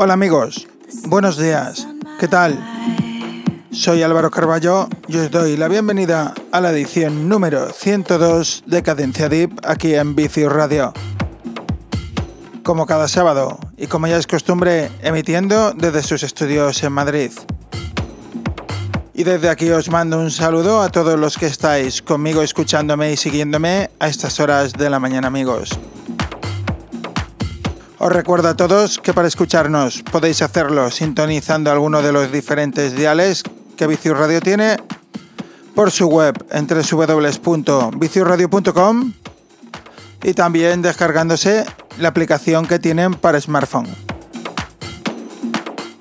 Hola amigos, buenos días, ¿qué tal? Soy Álvaro Carballo y os doy la bienvenida a la edición número 102 de Cadencia Deep aquí en Vicius Radio. Como cada sábado y como ya es costumbre, emitiendo desde sus estudios en Madrid. Y desde aquí os mando un saludo a todos los que estáis conmigo escuchándome y siguiéndome a estas horas de la mañana amigos. Os recuerdo a todos que para escucharnos podéis hacerlo sintonizando alguno de los diferentes diales que Vicius Radio tiene por su web en www.viciusradio.com y también descargándose la aplicación que tienen para smartphone.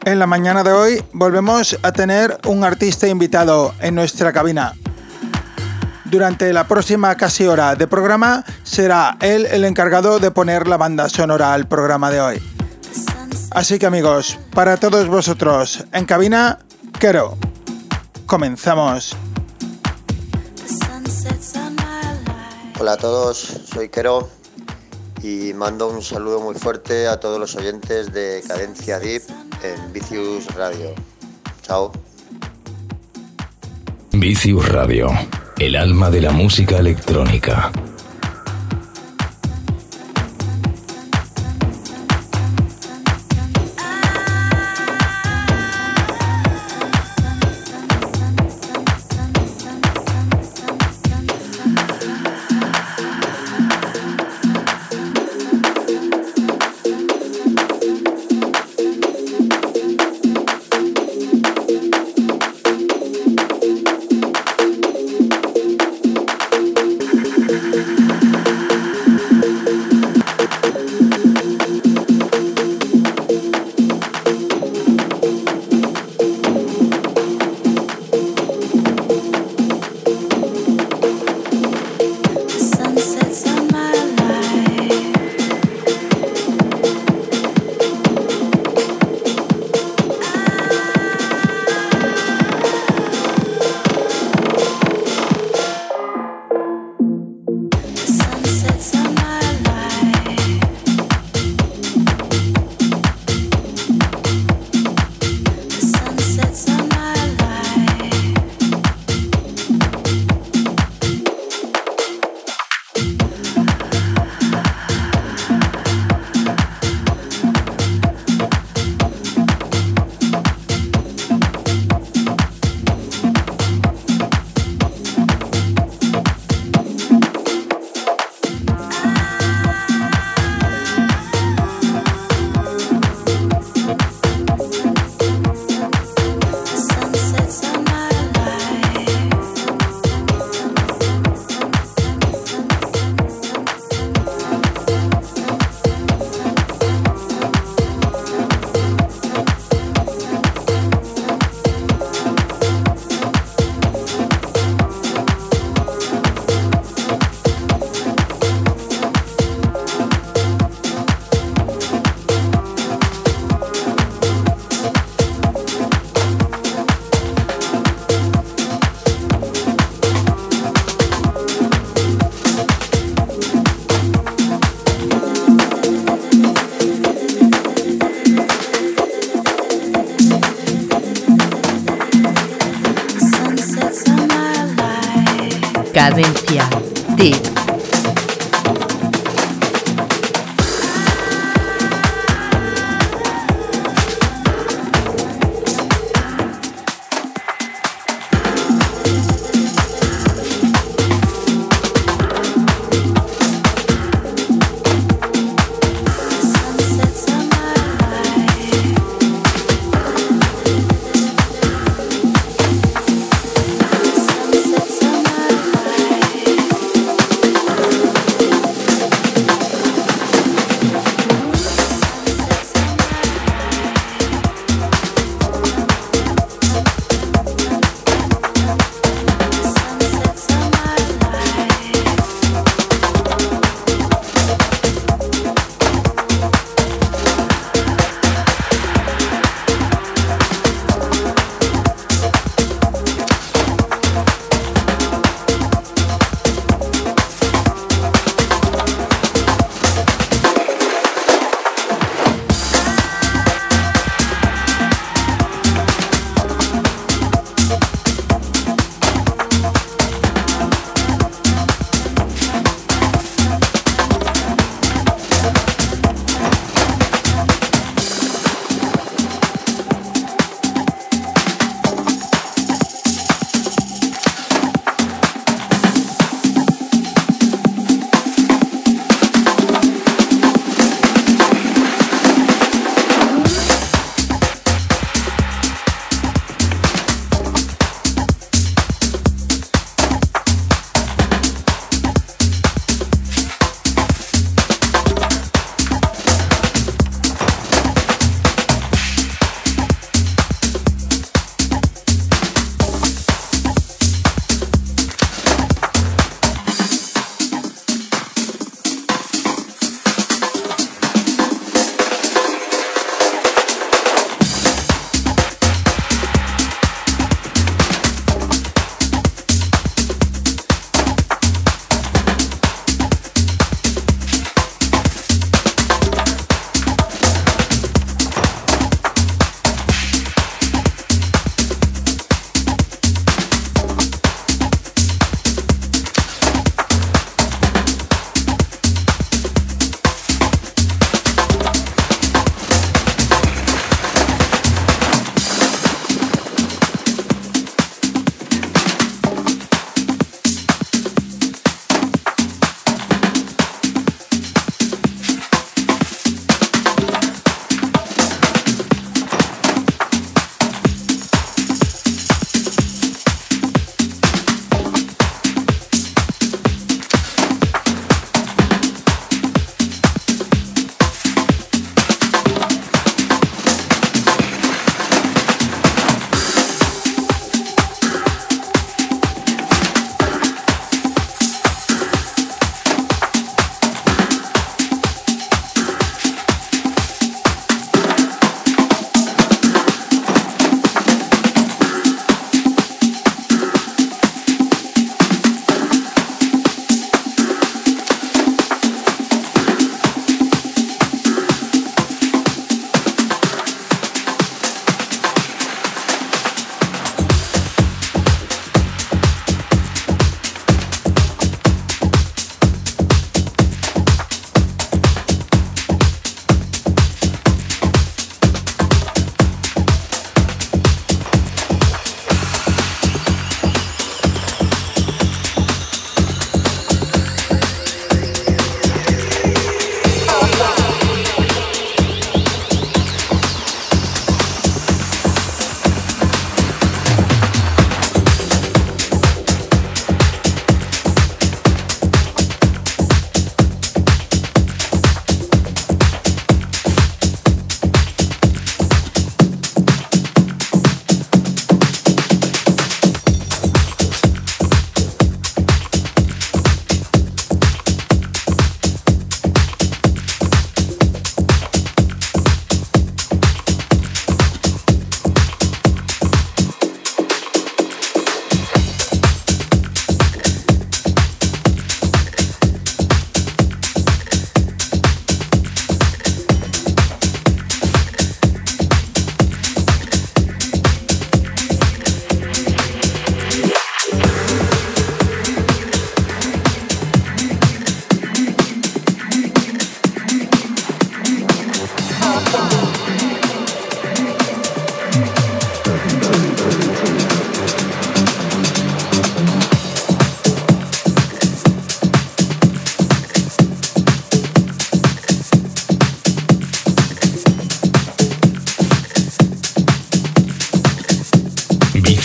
En la mañana de hoy volvemos a tener un artista invitado en nuestra cabina. Durante la próxima casi hora de programa será él el encargado de poner la banda sonora al programa de hoy. Así que amigos, para todos vosotros en cabina, Kero. Comenzamos. Hola a todos, soy Kero y mando un saludo muy fuerte a todos los oyentes de Cadencia Deep en Vicius Radio. Chao. Vicius Radio el alma de la música electrónica.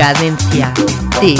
Cadencia. Tip.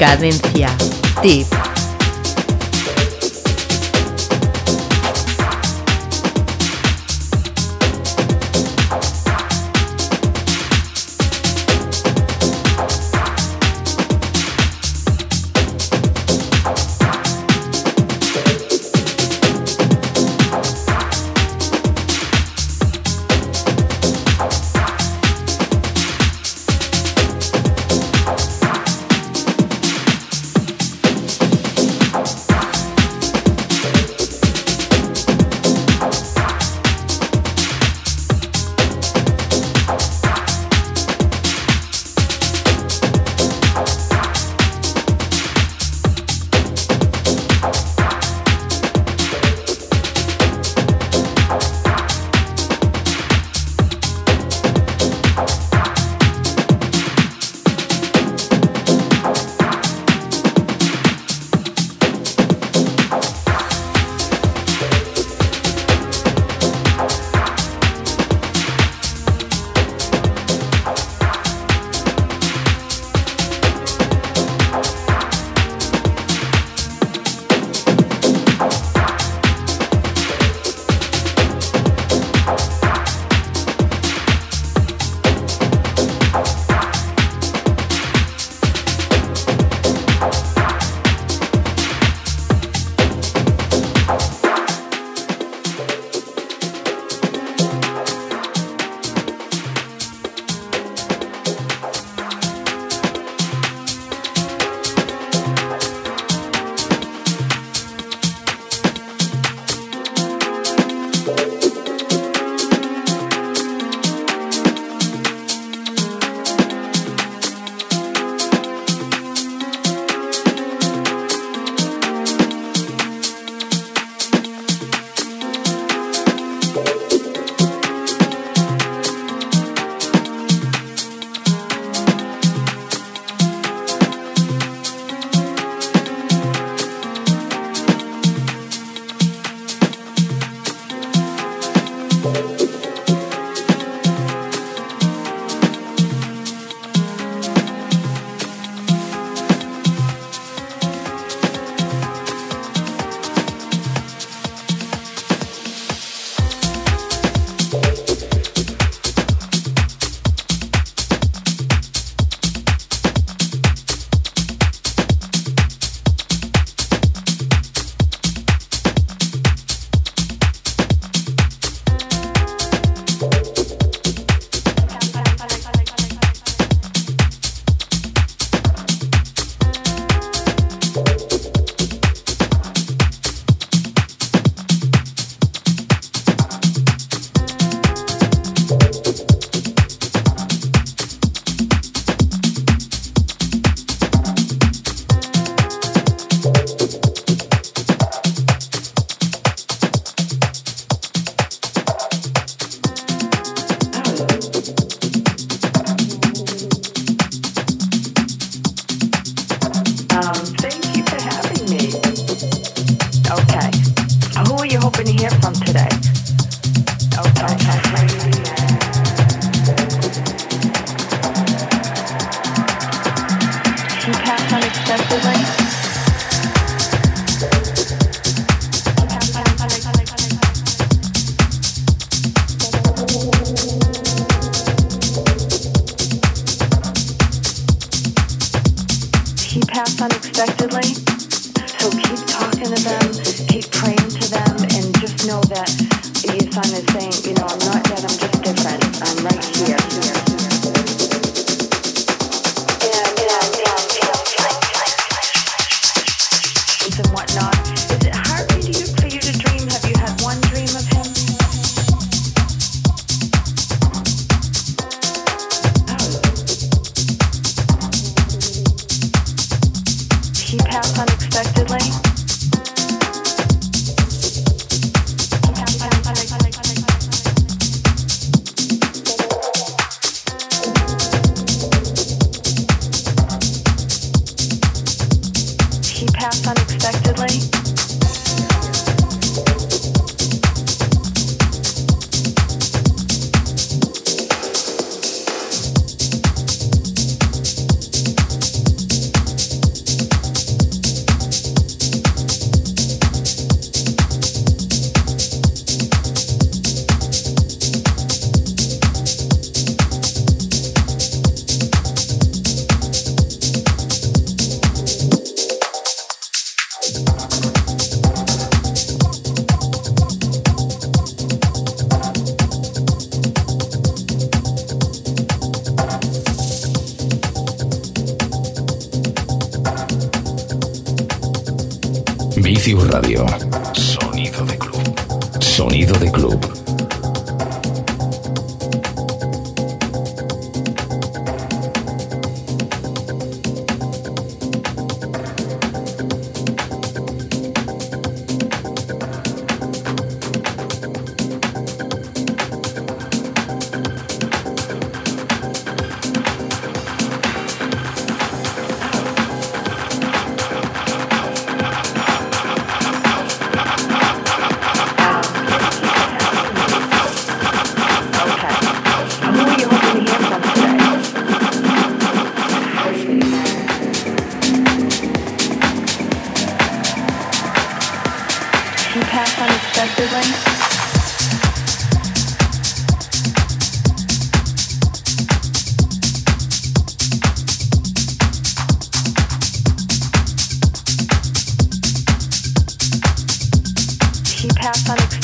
Cadencia. Tip.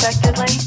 unexpectedly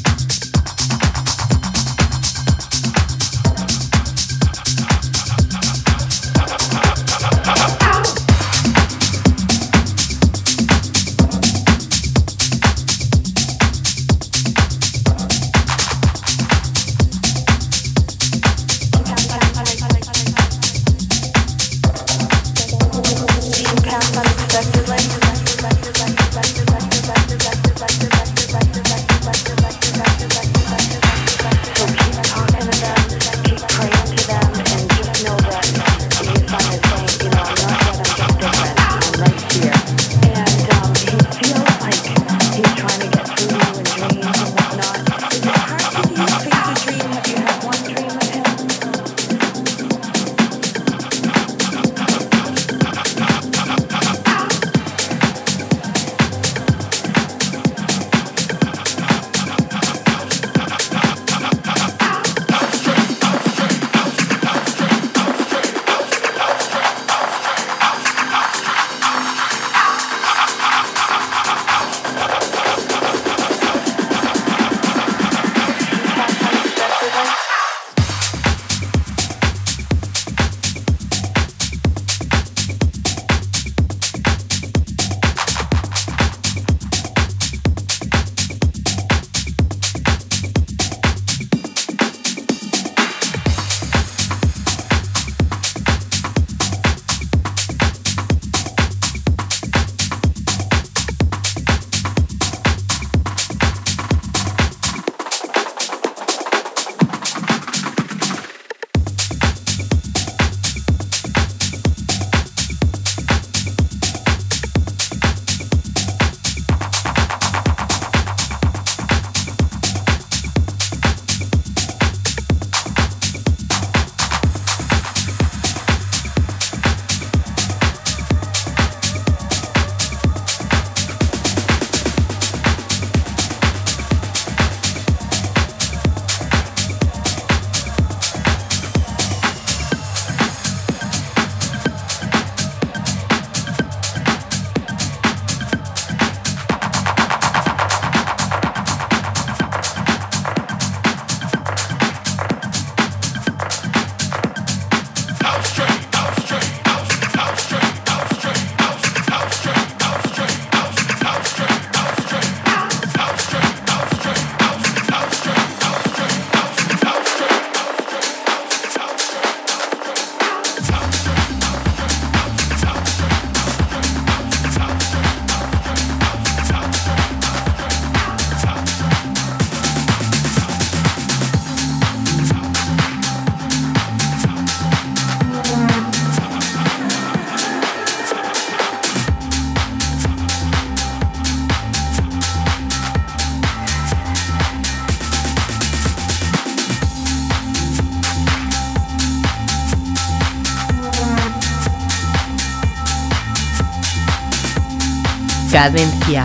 Cadencia.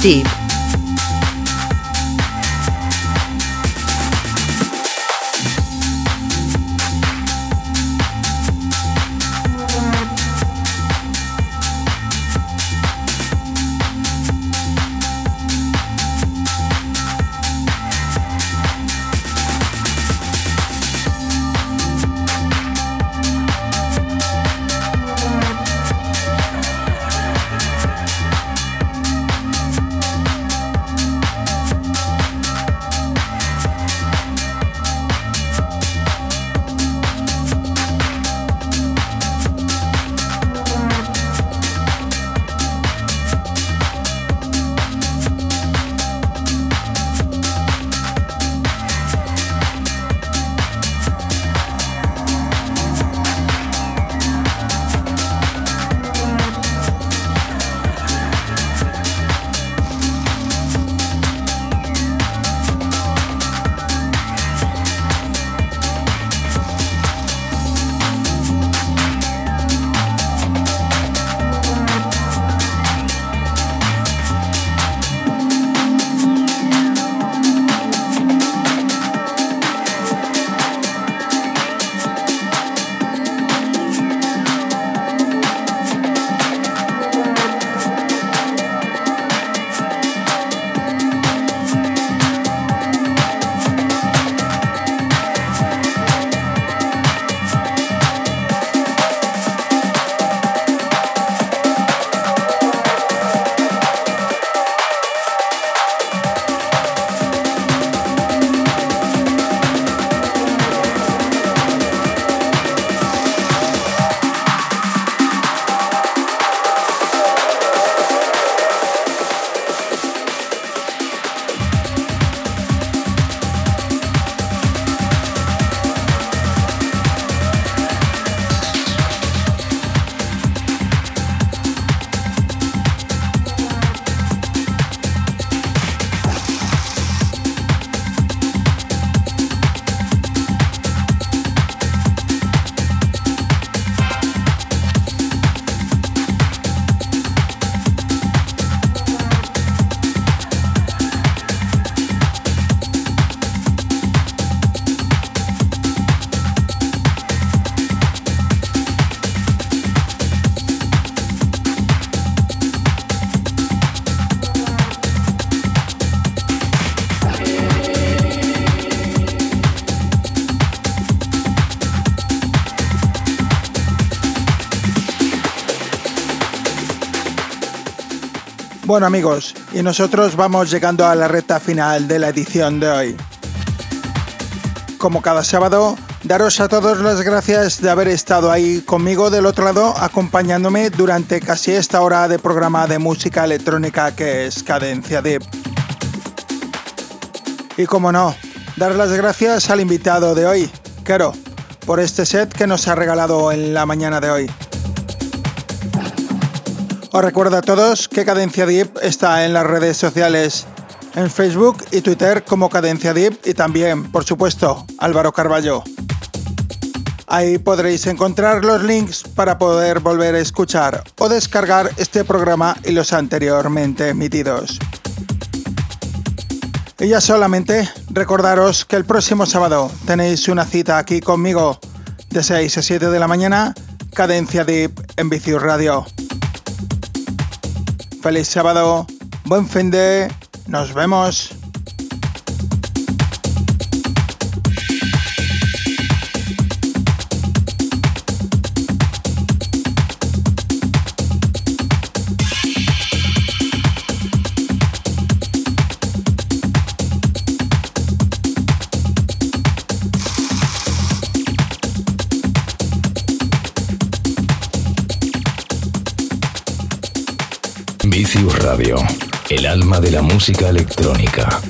Tip. Bueno amigos, y nosotros vamos llegando a la recta final de la edición de hoy. Como cada sábado, daros a todos las gracias de haber estado ahí conmigo del otro lado, acompañándome durante casi esta hora de programa de música electrónica que es Cadencia Deep. Y como no, dar las gracias al invitado de hoy, Kero, por este set que nos ha regalado en la mañana de hoy. Os recuerdo a todos que Cadencia Deep está en las redes sociales, en Facebook y Twitter como Cadencia Deep y también, por supuesto, Álvaro Carballo. Ahí podréis encontrar los links para poder volver a escuchar o descargar este programa y los anteriormente emitidos. Y ya solamente recordaros que el próximo sábado tenéis una cita aquí conmigo de 6 a 7 de la mañana, Cadencia Deep en Vicius Radio. Feliz sábado, buen fin de, nos vemos. El alma de la música electrónica.